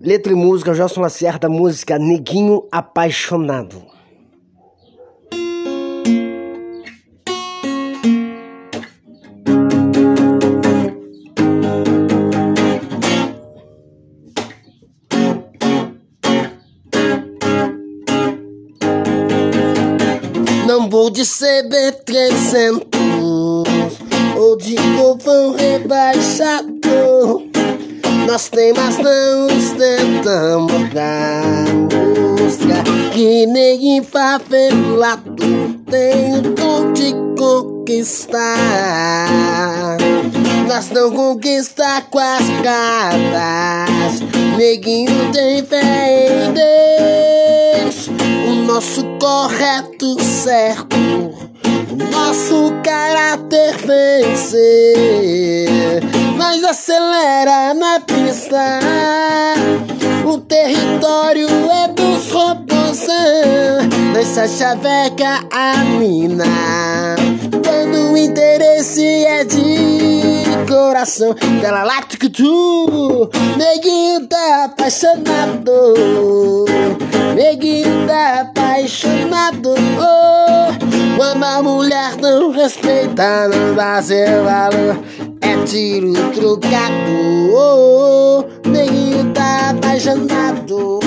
Letra e música, Gelson Lacerda, música Neguinho Apaixonado. Não vou de CB300 ou de covão rebaixado. Nós temas não ostentamos da música que nem favelado tem o dom de conquistar. Nós não conquista com as cartas, neguinho tem fé em Deus. O nosso correto certo, o nosso caráter vencer. Acelera na pista, o território é dos robôzão. Nós chaveca a mina, quando o interesse é de coração. Dela lá tu, neguinho tá apaixonado. Neguinho tá apaixonado. Oh, quando a mulher não respeita, não dá seu valor. É tiro trocado. Oh, neguinho tá apaixonado.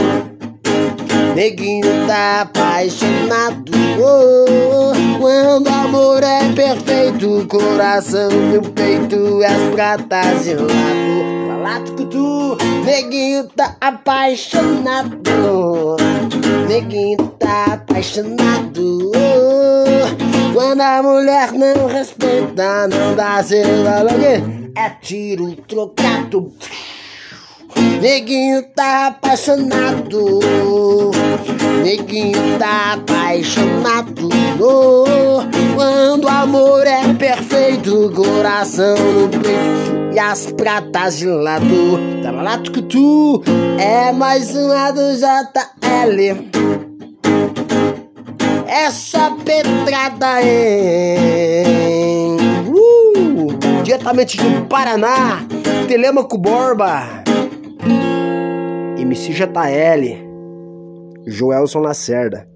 Neguinho tá apaixonado. Oh, quando o amor é perfeito, coração no peito, de lado. Lalato que tu, neguinho tá apaixonado. Neguinho tá apaixonado. Oh, quando a mulher não respeita, não dá seu valor. É tiro trocado. Neguinho tá apaixonado. Neguinho tá apaixonado. Oh, quando o amor é perfeito, coração no peito e as pratas de lado. Talalato que tu é mais uma do JL. Essa pedrada em uh, diretamente do Paraná, Telemaco Borba. MC JL, Joelson Lacerda.